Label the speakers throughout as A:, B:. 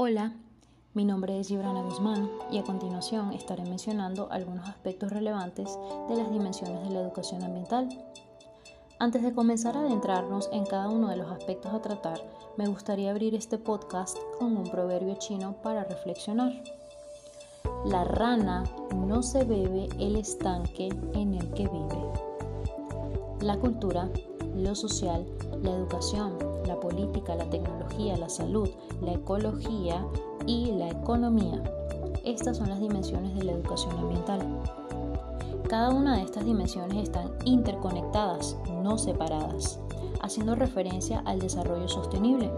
A: Hola, mi nombre es Gibrana Guzmán y a continuación estaré mencionando algunos aspectos relevantes de las dimensiones de la educación ambiental. Antes de comenzar a adentrarnos en cada uno de los aspectos a tratar, me gustaría abrir este podcast con un proverbio chino para reflexionar. La rana no se bebe el estanque en el que vive. La cultura, lo social, la educación, la política, la tecnología, la salud, la ecología y la economía. Estas son las dimensiones de la educación ambiental. Cada una de estas dimensiones están interconectadas, no separadas, haciendo referencia al desarrollo sostenible.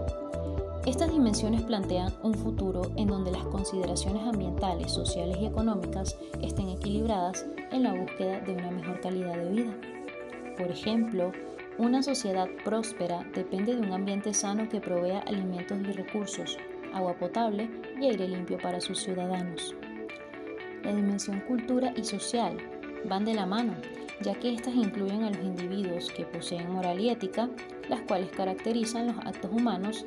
A: Estas dimensiones plantean un futuro en donde las consideraciones ambientales, sociales y económicas estén equilibradas en la búsqueda de una mejor calidad de vida. Por ejemplo, una sociedad próspera depende de un ambiente sano que provea alimentos y recursos, agua potable y aire limpio para sus ciudadanos. La dimensión cultura y social van de la mano, ya que éstas incluyen a los individuos que poseen moral y ética, las cuales caracterizan los actos humanos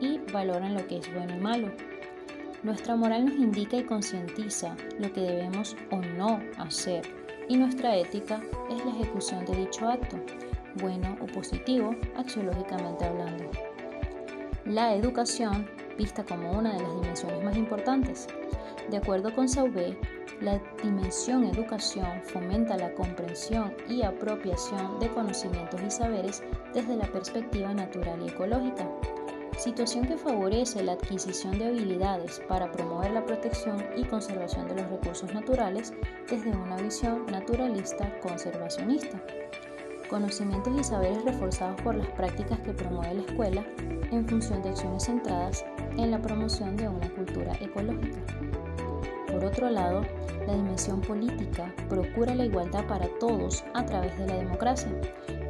A: y valoran lo que es bueno y malo. Nuestra moral nos indica y concientiza lo que debemos o no hacer, y nuestra ética es la ejecución de dicho acto, bueno o positivo, axiológicamente hablando. La educación, vista como una de las dimensiones más importantes. De acuerdo con Sauvé, la dimensión educación fomenta la comprensión y apropiación de conocimientos y saberes desde la perspectiva natural y ecológica, situación que favorece la adquisición de habilidades para promover la protección y conservación de los recursos naturales desde una visión naturalista conservacionista conocimientos y saberes reforzados por las prácticas que promueve la escuela en función de acciones centradas en la promoción de una cultura ecológica. Por otro lado, la dimensión política procura la igualdad para todos a través de la democracia,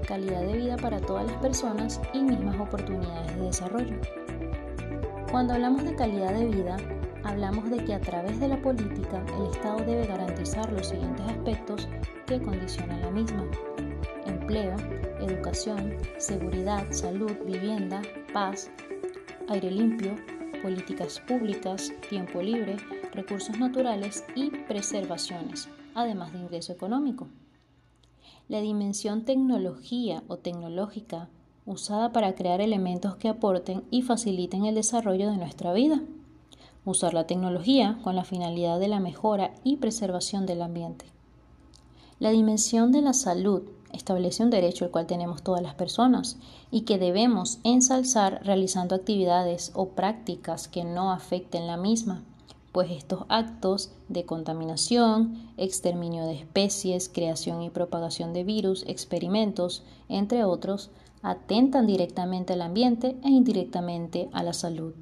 A: calidad de vida para todas las personas y mismas oportunidades de desarrollo. Cuando hablamos de calidad de vida, hablamos de que a través de la política el Estado debe garantizar los siguientes aspectos que condicionan la misma empleo, educación, seguridad, salud, vivienda, paz, aire limpio, políticas públicas, tiempo libre, recursos naturales y preservaciones, además de ingreso económico. La dimensión tecnología o tecnológica usada para crear elementos que aporten y faciliten el desarrollo de nuestra vida. Usar la tecnología con la finalidad de la mejora y preservación del ambiente. La dimensión de la salud establece un derecho el cual tenemos todas las personas y que debemos ensalzar realizando actividades o prácticas que no afecten la misma, pues estos actos de contaminación, exterminio de especies, creación y propagación de virus, experimentos, entre otros, atentan directamente al ambiente e indirectamente a la salud.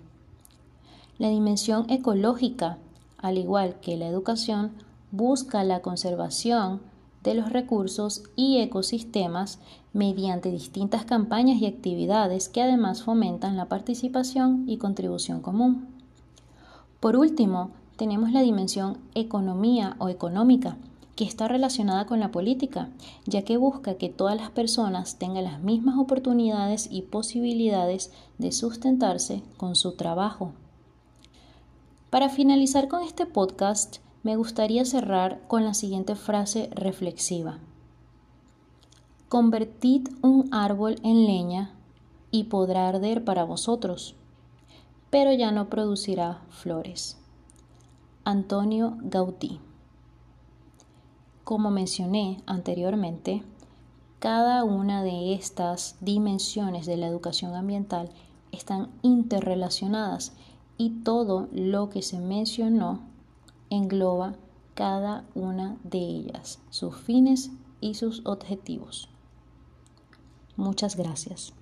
A: La dimensión ecológica, al igual que la educación, busca la conservación de los recursos y ecosistemas mediante distintas campañas y actividades que además fomentan la participación y contribución común. Por último, tenemos la dimensión economía o económica, que está relacionada con la política, ya que busca que todas las personas tengan las mismas oportunidades y posibilidades de sustentarse con su trabajo. Para finalizar con este podcast, me gustaría cerrar con la siguiente frase reflexiva. Convertid un árbol en leña y podrá arder para vosotros, pero ya no producirá flores. Antonio Gaudí. Como mencioné anteriormente, cada una de estas dimensiones de la educación ambiental están interrelacionadas y todo lo que se mencionó engloba cada una de ellas, sus fines y sus objetivos. Muchas gracias.